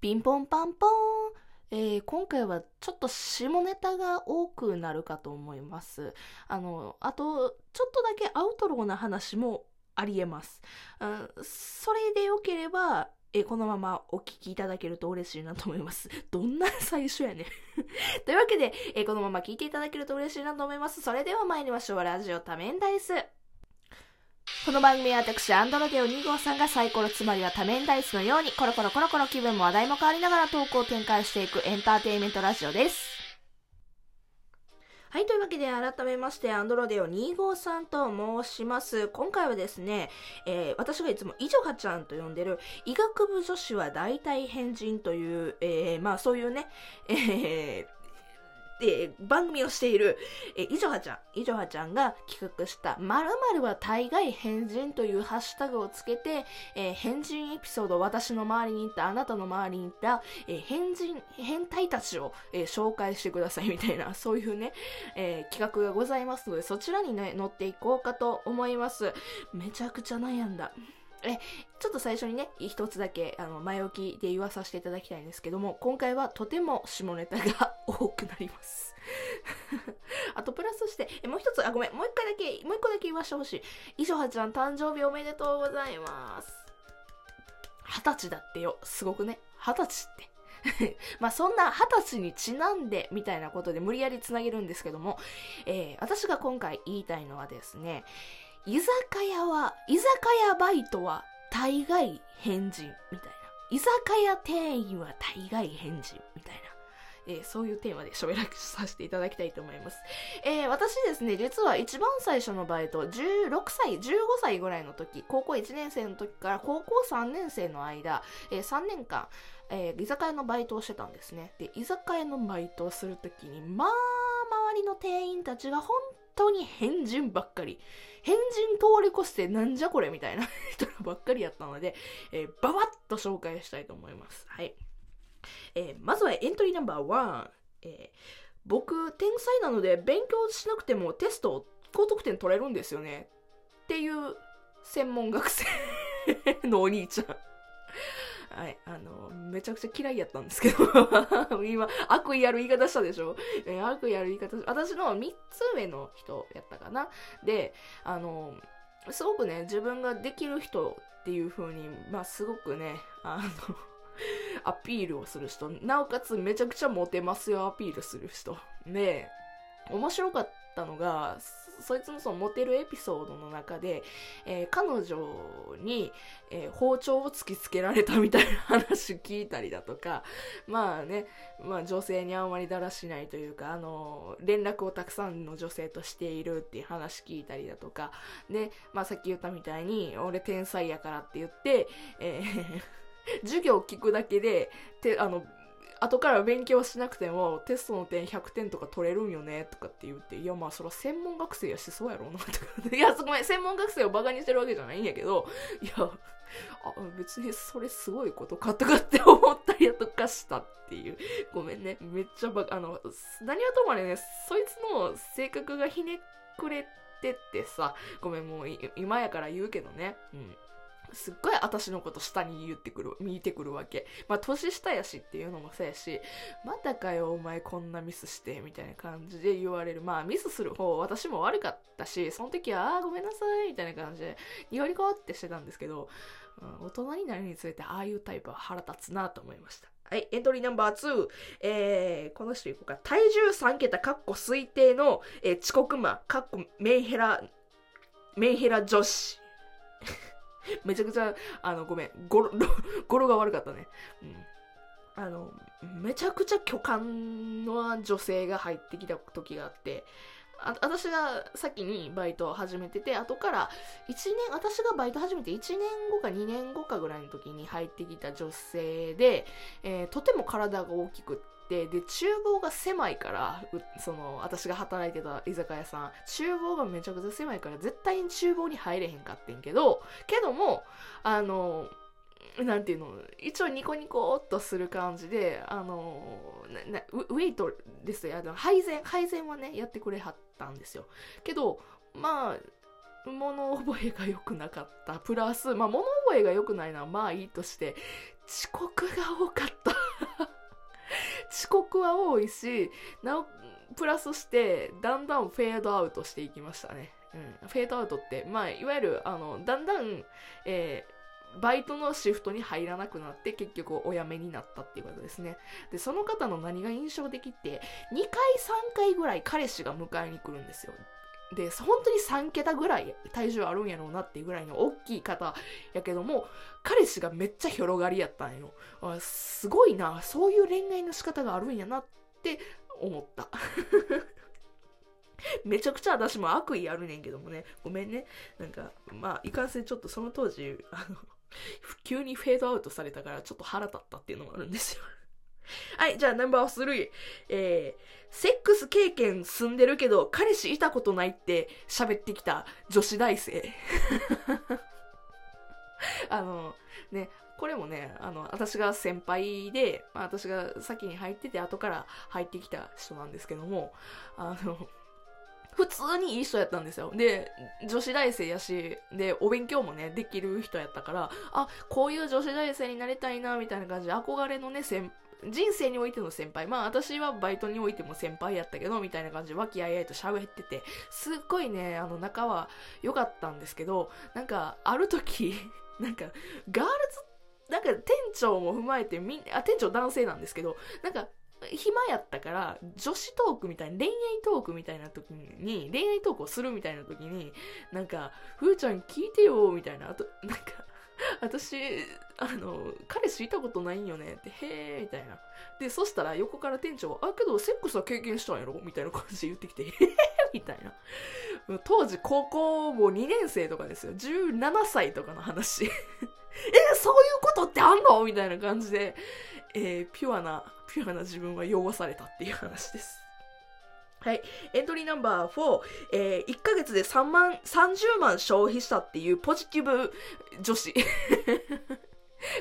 ピンポンパンポン。えー今回はちょっと下ネタが多くなるかと思います。あの、あと、ちょっとだけアウトローな話もありえます。うんそれでよければ、えこのままお聞きいただけると嬉しいなと思います。どんな最初やねん。というわけで、えこのまま聞いていただけると嬉しいなと思います。それでは参りましょう。ラジオ多面ダイス。この番組は私、アンドロデオ2号さんがサイコロつまりは多面ダイスのようにコロコロコロコロ気分も話題も変わりながらトークを展開していくエンターテインメントラジオです。はい、というわけで改めまして、アンドロデオ2号さんと申します。今回はですね、えー私がいつもイジョハちゃんと呼んでる医学部女子は大体変人という、えーまあそういうね、えーえー番組をしている、えー、いじょはちゃん、いじょはちゃんが企画した、〇〇は大概変人というハッシュタグをつけて、えー変人エピソード、私の周りにいた、あなたの周りにいた、えー変人、変態たちを、えー紹介してくださいみたいな、そういうね、えー企画がございますので、そちらにね、乗っていこうかと思います。めちゃくちゃ悩んだ。え、ちょっと最初にね、一つだけ、あの、前置きで言わさせていただきたいんですけども、今回はとても下ネタが 多くなります。あと、プラスして、え、もう一つ、あ、ごめん、もう一回だけ、もう一個だけ言わしてほしい。いしょはちゃん、誕生日おめでとうございます。二十歳だってよ。すごくね。二十歳って。まあそんな二十歳にちなんでみたいなことで無理やりつなげるんですけども、えー私が今回言いたいのはですね、居酒屋は、居酒屋バイトは大概変人みたいな。居酒屋店員は大概変人みたいな。えーそういうテーマで喋らさせていただきたいと思います。えー私ですね、実は一番最初のバイト、16歳、15歳ぐらいの時、高校1年生の時から高校3年生の間、えー3年間、え居酒屋のバイトをしてたんですね。で、居酒屋のバイトをするときに、まあ、周りの店員たちが本当に変人ばっかり。変人通り越してなんじゃこれみたいな 人ばっかりやったので、えー、ばばっと紹介したいと思います。はい。えーまずはエントリーナンバーワン。えー僕、天才なので勉強しなくてもテスト高得点取れるんですよね。っていう専門学生のお兄ちゃん。はい、あの、めちゃくちゃ嫌いやったんですけど、今、悪意ある言い方したでしょ、え悪意ある言い方、私の3つ上の人やったかな。で、あの、すごくね、自分ができる人っていう風に、まあ、すごくね、あの、アピールをする人、なおかつめちゃくちゃモテますよアピールする人。で、面白かったたのが、そそいつのそのモテるエピソードの中で、えー彼女に、えー包丁を突きつけられたみたいな話聞いたりだとか、まあね、まあ女性にあんまりだらしないというか、あの、連絡をたくさんの女性としているっていう話聞いたりだとか、で、まあさっき言ったみたいに、俺天才やからって言って、えー 授業聞くだけで、て、あの、後から勉強しなくてもテストの点100点とか取れるんよねとかって言って、いやまあそら専門学生やしそうやろうなとか。いや、ごめん、専門学生をバカにしてるわけじゃないんやけど、いや、あ別にそれすごいことかとかって思ったりとかしたっていう。ごめんね。めっちゃバカ、あの、何はともあれね、そいつの性格がひねくれてってさ、ごめん、もう今やから言うけどね。うん。すっごい私のこと下に言ってくる、見てくるわけ。まあ、年下やしっていうのもそうやし、またかよ、お前こんなミスして、みたいな感じで言われる。まあ、ミスする方、私も悪かったし、その時は、あーごめんなさい、みたいな感じで、ニコニコってしてたんですけど、うん、大人になるにつれて、ああいうタイプは腹立つなと思いました。はい、エントリーナンバー2。えー、この人いこうか。体重3桁、かっこ推定の、えー遅刻魔、かっこメンヘラ、メンヘラ女子。めちゃくちゃ、あの、ごめん、語呂、語呂が悪かったね。うん。あの、めちゃくちゃ巨漢の女性が入ってきた時があって、あ私が先にバイトを始めてて、後から1年、私がバイト始めて1年後か2年後かぐらいの時に入ってきた女性で、えーとても体が大きくって、で、厨房が狭いから、その、私が働いてた居酒屋さん、厨房がめちゃくちゃ狭いから、絶対に厨房に入れへんかってんけど、けども、あの、なんていうの、一応ニコニコっとする感じで、あの、ウウェイトですよ、あの配膳、配膳はね、やってくれはったんですよ。けど、まあ、物覚えが良くなかった。プラス、まあ、物覚えが良くないのはまあいいとして、遅刻が多かった遅刻は多いしなおプラスしてだんだんフェードアウトしていきましたね、うん、フェードアウトってまあいわゆるあのだんだん、えーバイトのシフトに入らなくなって結局お辞めになったっていうことですね。で、その方の何が印象的って2回3回ぐらい彼氏が迎えに来るんですよ。で、本当に3桁ぐらい体重あるんやろうなっていうぐらいの大きい方やけども、彼氏がめっちゃ広がりやったんよ。あすごいな、そういう恋愛の仕方があるんやなって思った。めちゃくちゃ私も悪意あるねんけどもね。ごめんね。なんか、まあ、いかんせんちょっとその当時、あの、急にフェードアウトされたからちょっと腹立ったっていうのもあるんですよ。はい、じゃあナンバー3。えー、セックス経験済んでるけど、彼氏いたことないって喋ってきた女子大生。あの、ね、これもね、あの、私が先輩で、まあ、私が先に入ってて後から入ってきた人なんですけども、あの、普通にいい人やったんですよ。で、女子大生やし、で、お勉強もね、できる人やったから、あ、こういう女子大生になりたいな、みたいな感じで、憧れのね、先人生においての先輩。まあ私はバイトにおいても先輩やったけど、みたいな感じで和気あいあいと喋ってて、すっごいね、あの仲は良かったんですけど、なんか、ある時、なんか、ガールズ、なんか店長も踏まえてみん、あ、店長男性なんですけど、なんか、暇やったから、女子トークみたいな、恋愛トークみたいな時に、恋愛トークをするみたいな時に、なんか、ふーちゃん聞いてよ、みたいな、あと、なんか、私、あの、彼氏いたことないんよねって、へー、みたいな。で、そしたら横から店長あ、けどセックスは経験したんやろ？みたいな感じで言ってきて、へー、みたいな。当時高校も2年生とかですよ。17歳とかの話。え、そういうことってあんの？みたいな感じで、えー、ピュアな、ピュアな自分は汚されたっていう話です。はい。エントリーナンバー4、えー、1ヶ月で3万、30万消費したっていうポジティブ女子。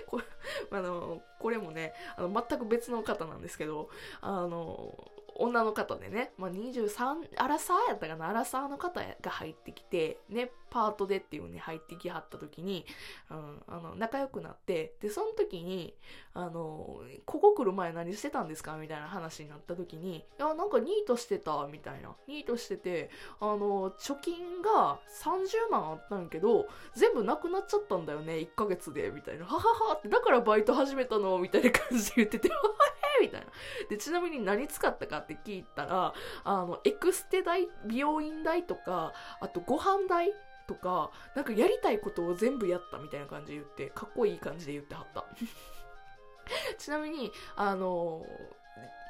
これあの、これもね、あの、全く別の方なんですけど、あの、女の方でね、まあ、23、アラサーやったかな、アラサーの方が入ってきて、ね、パートでっていう風に入ってきはった時に、うん、あの、仲良くなって、で、その時に、あの、ここ来る前何してたんですか？みたいな話になった時に、いや、なんかニートしてた、みたいな。ニートしてて、あの、貯金が30万あったんけど、全部なくなっちゃったんだよね、1ヶ月で、みたいな。はははって、だからバイト始めたの、みたいな感じで言ってて、ははみたいな。で、ちなみに何使ったかって聞いたら、あの、エクステ代、美容院代とか、あとご飯代とか、なんかやりたいことを全部やったみたいな感じで言って、かっこいい感じで言ってはった。ちなみに、あの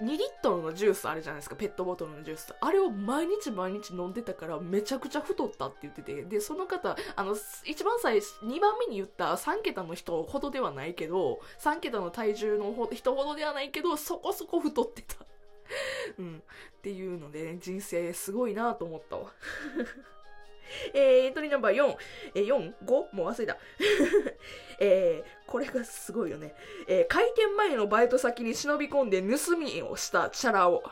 2リットルのジュースあるじゃないですか、ペットボトルのジュース。あれを毎日毎日飲んでたからめちゃくちゃ太ったって言ってて、で、その方、あの、一番最初、2番目に言った3桁の人ほどではないけど、3桁の体重の人ほどではないけど、そこそこ太ってた。うん。っていうので、ね、人生すごいなと思ったわ。えー、エントリーナンバー4、えー、4、5? もう忘れた。えー、これがすごいよね。えー、開店前のバイト先に忍び込んで盗みをしたチャラを。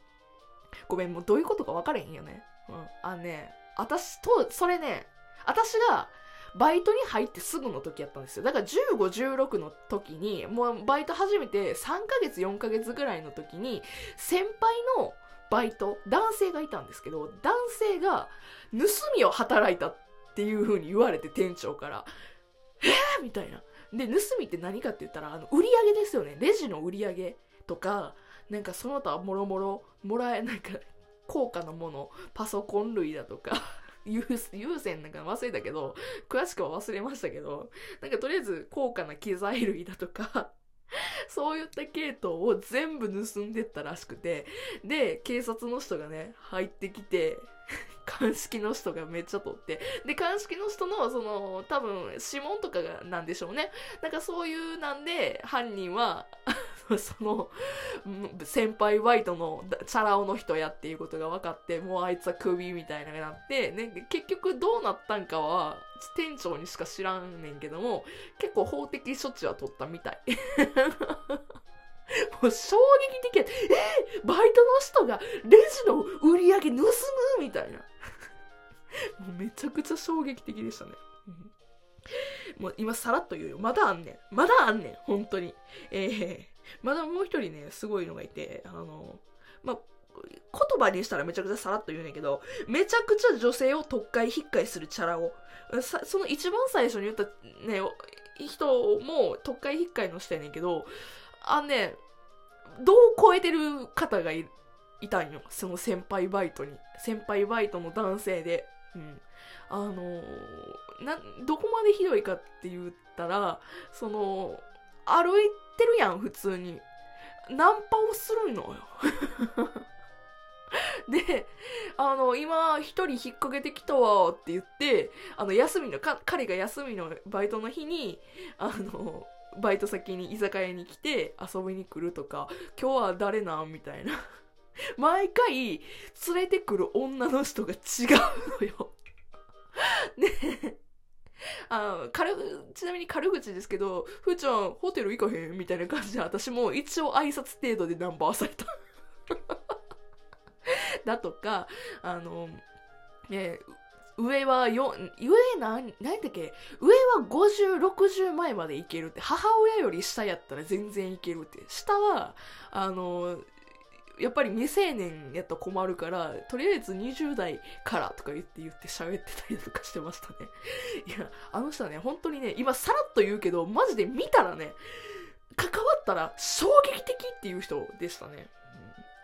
ごめん、もうどういうことか分かれへんよね。うん。あのね、私と、それね、私が、バイトに入ってすぐの時やったんですよ。だから15、16の時に、もうバイト始めて3ヶ月、4ヶ月ぐらいの時に、先輩のバイト、男性がいたんですけど、男性が盗みを働いたっていう風に言われて店長から、えーみたいな。で、盗みって何かって言ったら、あの、売り上げですよね。レジの売り上げとか、なんかその他もろもろもらえ、なんか、高価なもの、パソコン類だとか、優先なんか忘れたけど、詳しくは忘れましたけど、なんかとりあえず高価な機材類だとか、そういった系統を全部盗んでったらしくて、で、警察の人がね、入ってきて、鑑識の人がめっちゃ取って、で、鑑識の人の、その、多分、指紋とかがなんでしょうね。なんかそういうなんで、犯人は、その、先輩ワイトのチャラ男の人やっていうことが分かって、もうあいつはクビみたいなになって、ね、結局どうなったんかは、店長にしか知らんねんけども、結構法的処置は取ったみたい。もう衝撃的や。えー、バイトの人がレジの売り上げ盗むみたいな。もうめちゃくちゃ衝撃的でしたね。もう今さらっと言うよ。まだあんねん。まだあんねん。本当に。えー、まだもう一人ね、すごいのがいて、あの、まあ、言葉にしたらめちゃくちゃさらっと言うねんけど、めちゃくちゃ女性を特会引っかいするチャラを。さその一番最初に言ったね、人も特会引っかいの人やねんけど、あのね、どう超えてる方がいいたんよ。その先輩バイトに。先輩バイトの男性で。うん。あのー、な、どこまでひどいかって言ったら、その、歩いてるやん、普通に。ナンパをするのよ。で、あの、今、一人引っ掛けてきたわって言って、あの、休みの、か、彼が休みのバイトの日に、あの、バイト先に居酒屋に来て遊びに来るとか、今日は誰なんみたいな。毎回、連れてくる女の人が違うのよ。で、あ軽、ちなみに軽口ですけど、ふーちゃん、ホテル行かへんみたいな感じで、私も一応挨拶程度でナンバーされた。だとか、あの、ね、上はよ、上なん、なんだっけ？上は50、60前までいけるって、母親より下やったら全然いけるって。下は、あの、やっぱり未成年やったら困るから、とりあえず20代からとか言って言って喋ってたりとかしてましたね。いや、あの人はね、本当にね、今さらっと言うけど、マジで見たらね、関わったら衝撃的っていう人でしたね。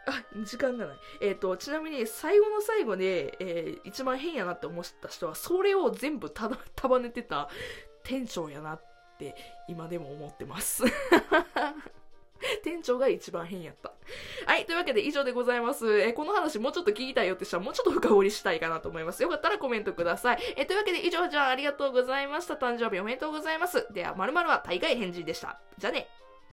あ、時間がない。えっ、ー、と、ちなみに最後の最後で、えー、一番変やなって思った人は、それを全部た 束ねてた店長やなって今でも思ってます。店長が一番変やった。はい。というわけで以上でございます。えー、この話もうちょっと聞きたいよって人はもうちょっと深掘りしたいかなと思います。よかったらコメントください。えー、というわけで以上じゃあありがとうございました。誕生日おめでとうございます。では、まるは大概返事でした。じゃあね。